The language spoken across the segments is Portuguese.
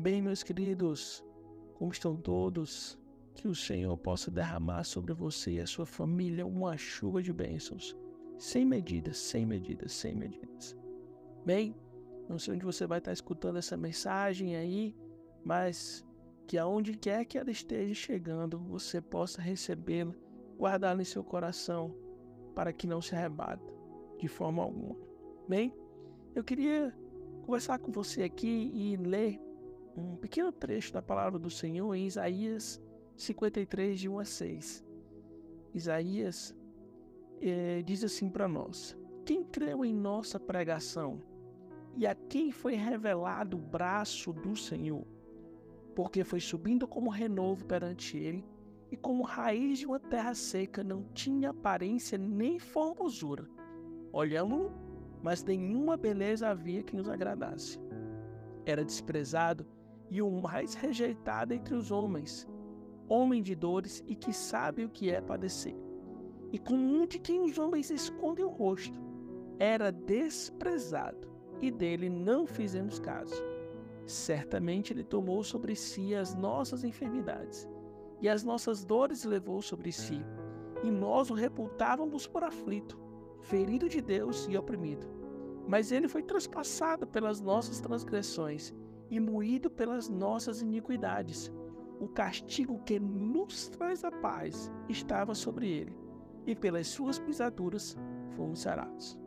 Bem, meus queridos, como estão todos? Que o Senhor possa derramar sobre você e a sua família uma chuva de bênçãos, sem medidas, sem medidas, sem medidas. Bem, não sei onde você vai estar escutando essa mensagem aí, mas que aonde quer que ela esteja chegando, você possa recebê-la, guardá-la em seu coração, para que não se arrebata de forma alguma. Bem, eu queria conversar com você aqui e ler um pequeno trecho da palavra do Senhor em Isaías 53, de 1 a 6. Isaías é, diz assim para nós: Quem creu em nossa pregação e a quem foi revelado o braço do Senhor? Porque foi subindo como renovo perante ele e como raiz de uma terra seca, não tinha aparência nem formosura. Olhamos-lo, mas nenhuma beleza havia que nos agradasse. Era desprezado e o mais rejeitado entre os homens, homem de dores e que sabe o que é padecer. E com um de quem os homens escondem o rosto, era desprezado, e dele não fizemos caso. Certamente ele tomou sobre si as nossas enfermidades, e as nossas dores levou sobre si, e nós o reputávamos por aflito, ferido de Deus e oprimido. Mas ele foi traspassado pelas nossas transgressões e moído pelas nossas iniquidades. O castigo que nos traz a paz estava sobre ele, e pelas suas pisaduras fomos sarados.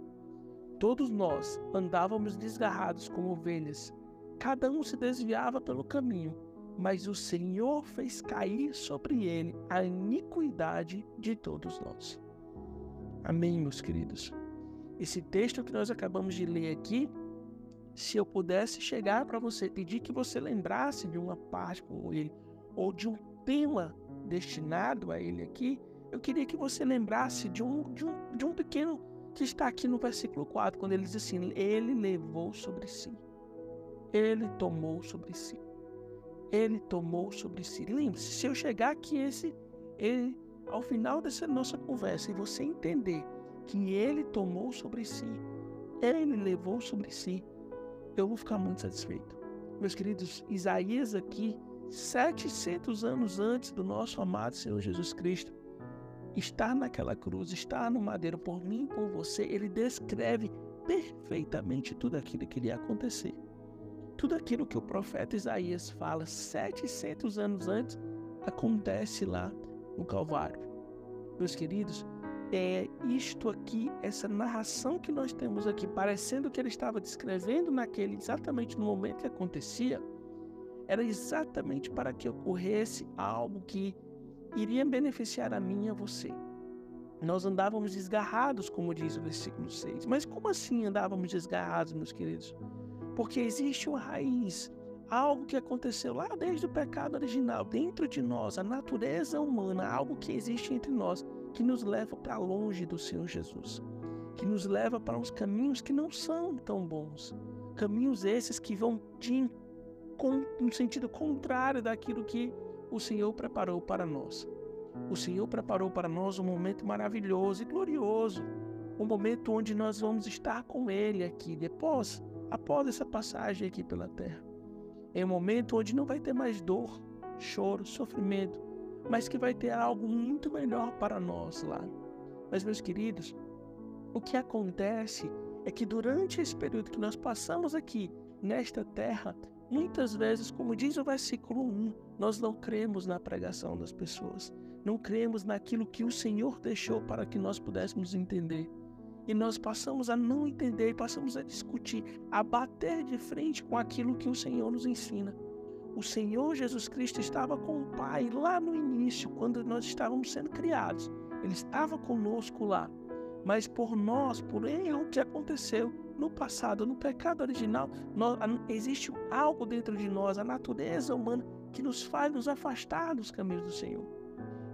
Todos nós andávamos desgarrados como ovelhas, cada um se desviava pelo caminho, mas o Senhor fez cair sobre ele a iniquidade de todos nós. Amém, meus queridos. Esse texto que nós acabamos de ler aqui se eu pudesse chegar para você, pedir que você lembrasse de uma parte com ele, ou de um tema destinado a ele aqui, eu queria que você lembrasse de um, de um, de um pequeno que está aqui no versículo 4, quando ele diz assim: Ele levou sobre si. Ele tomou sobre si. Ele tomou sobre si. Lembre-se, se eu chegar aqui, esse, ele, ao final dessa nossa conversa, e você entender que ele tomou sobre si, ele levou sobre si, eu vou ficar muito satisfeito. Meus queridos, Isaías aqui, 700 anos antes do nosso amado Senhor Jesus Cristo, está naquela cruz, está no madeiro por mim, por você, ele descreve perfeitamente tudo aquilo que iria acontecer. Tudo aquilo que o profeta Isaías fala 700 anos antes acontece lá no Calvário. Meus queridos, é isto aqui, essa narração que nós temos aqui, parecendo que ele estava descrevendo naquele exatamente no momento que acontecia, era exatamente para que ocorresse algo que iria beneficiar a mim e a você. Nós andávamos desgarrados, como diz o versículo 6. Mas como assim andávamos desgarrados, meus queridos? Porque existe uma raiz, algo que aconteceu lá desde o pecado original, dentro de nós, a natureza humana, algo que existe entre nós que nos leva para longe do Senhor Jesus, que nos leva para uns caminhos que não são tão bons, caminhos esses que vão de, no sentido contrário daquilo que o Senhor preparou para nós. O Senhor preparou para nós um momento maravilhoso e glorioso, um momento onde nós vamos estar com Ele aqui depois, após essa passagem aqui pela terra. É um momento onde não vai ter mais dor, choro, sofrimento, mas que vai ter algo muito melhor para nós lá. Mas, meus queridos, o que acontece é que durante esse período que nós passamos aqui nesta terra, muitas vezes, como diz o versículo 1, nós não cremos na pregação das pessoas, não cremos naquilo que o Senhor deixou para que nós pudéssemos entender. E nós passamos a não entender, passamos a discutir, a bater de frente com aquilo que o Senhor nos ensina. O Senhor Jesus Cristo estava com o Pai lá no início, quando nós estávamos sendo criados. Ele estava conosco lá. Mas por nós, por erro que aconteceu no passado, no pecado original, nós, existe algo dentro de nós, a natureza humana, que nos faz nos afastar dos caminhos do Senhor.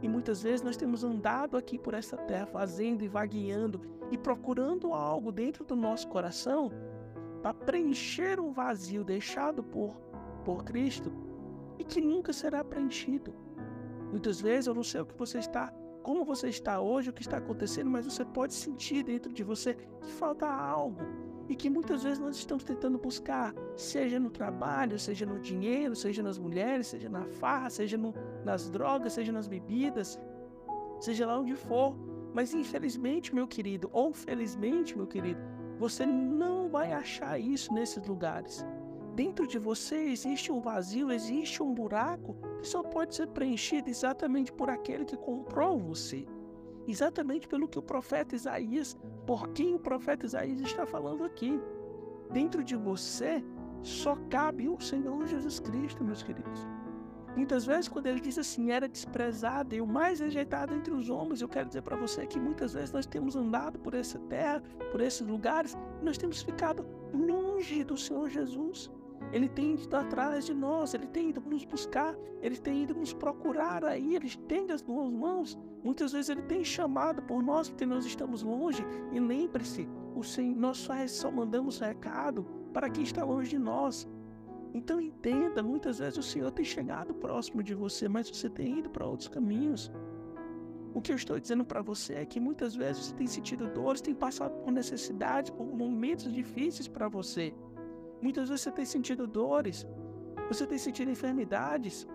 E muitas vezes nós temos andado aqui por esta terra, fazendo e vagueando e procurando algo dentro do nosso coração para preencher um vazio deixado por por Cristo e que nunca será preenchido. Muitas vezes eu não sei o que você está, como você está hoje, o que está acontecendo, mas você pode sentir dentro de você que falta algo. e que muitas vezes nós estamos tentando buscar, seja no trabalho, seja no dinheiro, seja nas mulheres, seja na farra, seja no, nas drogas, seja nas bebidas, seja lá onde for. Mas infelizmente, meu querido, ou felizmente, meu querido, você não vai achar isso nesses lugares. Dentro de você existe um vazio, existe um buraco que só pode ser preenchido exatamente por aquele que comprou você. Exatamente pelo que o profeta Isaías, por quem o profeta Isaías está falando aqui. Dentro de você só cabe o Senhor Jesus Cristo, meus queridos. Muitas vezes, quando ele diz assim, era desprezado e o mais rejeitado entre os homens, eu quero dizer para você que muitas vezes nós temos andado por essa terra, por esses lugares, e nós temos ficado longe do Senhor Jesus. Ele tem ido atrás de nós, ele tem ido nos buscar, ele tem ido nos procurar aí, ele estende as duas mãos. Muitas vezes ele tem chamado por nós porque nós estamos longe. E lembre-se, o Senhor, nós só, só mandamos recado para quem está longe de nós. Então entenda, muitas vezes o Senhor tem chegado próximo de você, mas você tem ido para outros caminhos. O que eu estou dizendo para você é que muitas vezes você tem sentido dores, tem passado por necessidades, por momentos difíceis para você. Muitas vezes você tem sentido dores, você tem sentido enfermidades,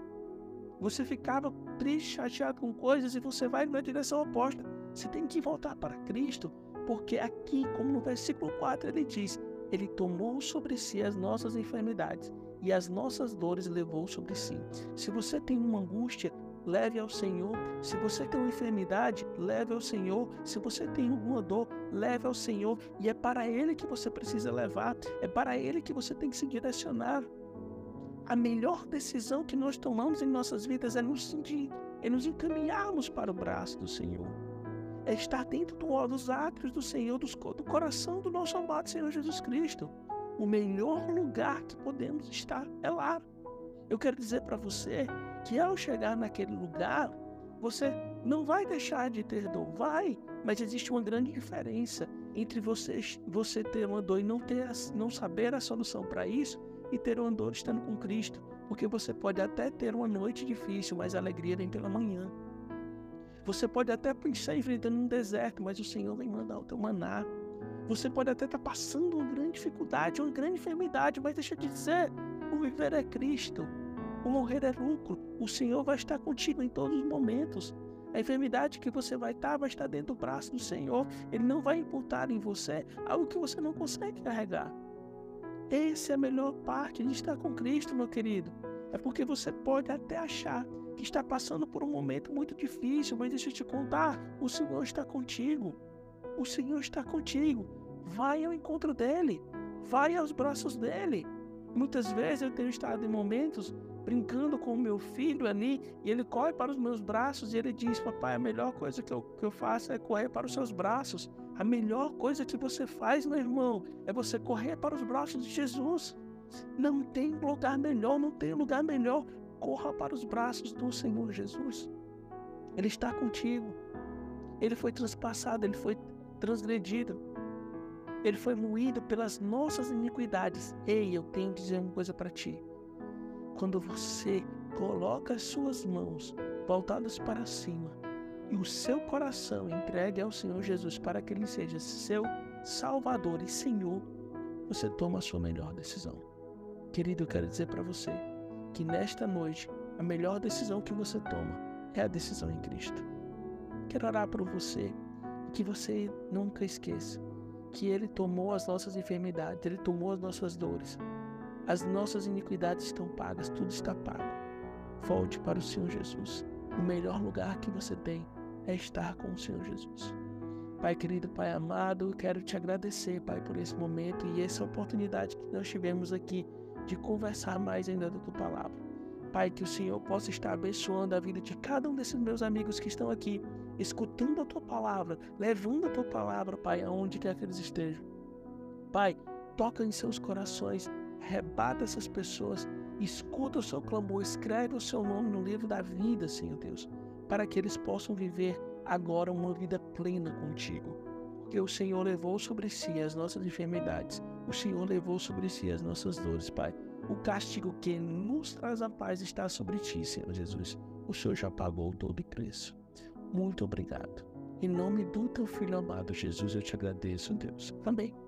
você ficava triste, chateado com coisas e você vai na direção oposta. Você tem que voltar para Cristo, porque aqui, como no versículo 4 ele diz, ele tomou sobre si as nossas enfermidades e as nossas dores levou sobre si. Se você tem uma angústia, leve ao Senhor. Se você tem uma enfermidade, leve ao Senhor. Se você tem alguma dor, leve ao Senhor. E é para Ele que você precisa levar, é para Ele que você tem que se direcionar. A melhor decisão que nós tomamos em nossas vidas é nos, é nos encaminharmos para o braço do Senhor. É estar dentro do, dos átrios do Senhor, dos, do coração do nosso amado Senhor Jesus Cristo. O melhor lugar que podemos estar é lá. Eu quero dizer para você que ao chegar naquele lugar, você não vai deixar de ter dor, vai, mas existe uma grande diferença entre você, você ter uma dor e não, ter, não saber a solução para isso e ter uma dor estando com Cristo, porque você pode até ter uma noite difícil, mas a alegria vem pela manhã. Você pode até pensar enfrentando um deserto, mas o Senhor vem mandar o teu maná. Você pode até estar passando uma grande dificuldade, uma grande enfermidade, mas deixa eu te dizer, o viver é Cristo. O morrer é lucro. O Senhor vai estar contigo em todos os momentos. A enfermidade que você vai estar vai estar dentro do braço do Senhor. Ele não vai imputar em você algo que você não consegue carregar. Essa é a melhor parte de estar com Cristo, meu querido. É porque você pode até achar que está passando por um momento muito difícil, mas deixa eu te contar: o Senhor está contigo. O Senhor está contigo. Vai ao encontro dele. Vai aos braços dele. Muitas vezes eu tenho estado em momentos brincando com o meu filho ali, e ele corre para os meus braços e ele diz: Papai, a melhor coisa que eu, que eu faço é correr para os seus braços. A melhor coisa que você faz, meu irmão, é você correr para os braços de Jesus. Não tem lugar melhor, não tem lugar melhor. Corra para os braços do Senhor Jesus. Ele está contigo. Ele foi transpassado, ele foi transgredido. Ele foi moído pelas nossas iniquidades. Ei, eu tenho que dizer uma coisa para ti quando você coloca as suas mãos voltadas para cima e o seu coração entregue ao Senhor Jesus para que Ele seja seu Salvador e Senhor, você toma a sua melhor decisão. Querido, eu quero dizer para você que nesta noite a melhor decisão que você toma é a decisão em Cristo. Quero orar por você que você nunca esqueça que Ele tomou as nossas enfermidades, Ele tomou as nossas dores as nossas iniquidades estão pagas, tudo está pago. Volte para o Senhor Jesus. O melhor lugar que você tem é estar com o Senhor Jesus. Pai querido, Pai amado, quero te agradecer, Pai, por esse momento e essa oportunidade que nós tivemos aqui de conversar mais ainda da tua palavra. Pai, que o Senhor possa estar abençoando a vida de cada um desses meus amigos que estão aqui, escutando a tua palavra, levando a tua palavra, Pai, aonde quer que eles estejam. Pai, toca em seus corações, Rebata essas pessoas, escuta o seu clamor, escreve o seu nome no livro da vida, Senhor Deus, para que eles possam viver agora uma vida plena contigo. Porque o Senhor levou sobre si as nossas enfermidades, o Senhor levou sobre si as nossas dores, Pai. O castigo que nos traz a paz está sobre ti, Senhor Jesus. O Senhor já pagou todo o preço. Muito obrigado. Em nome do teu filho amado Jesus, eu te agradeço, Deus. Amém.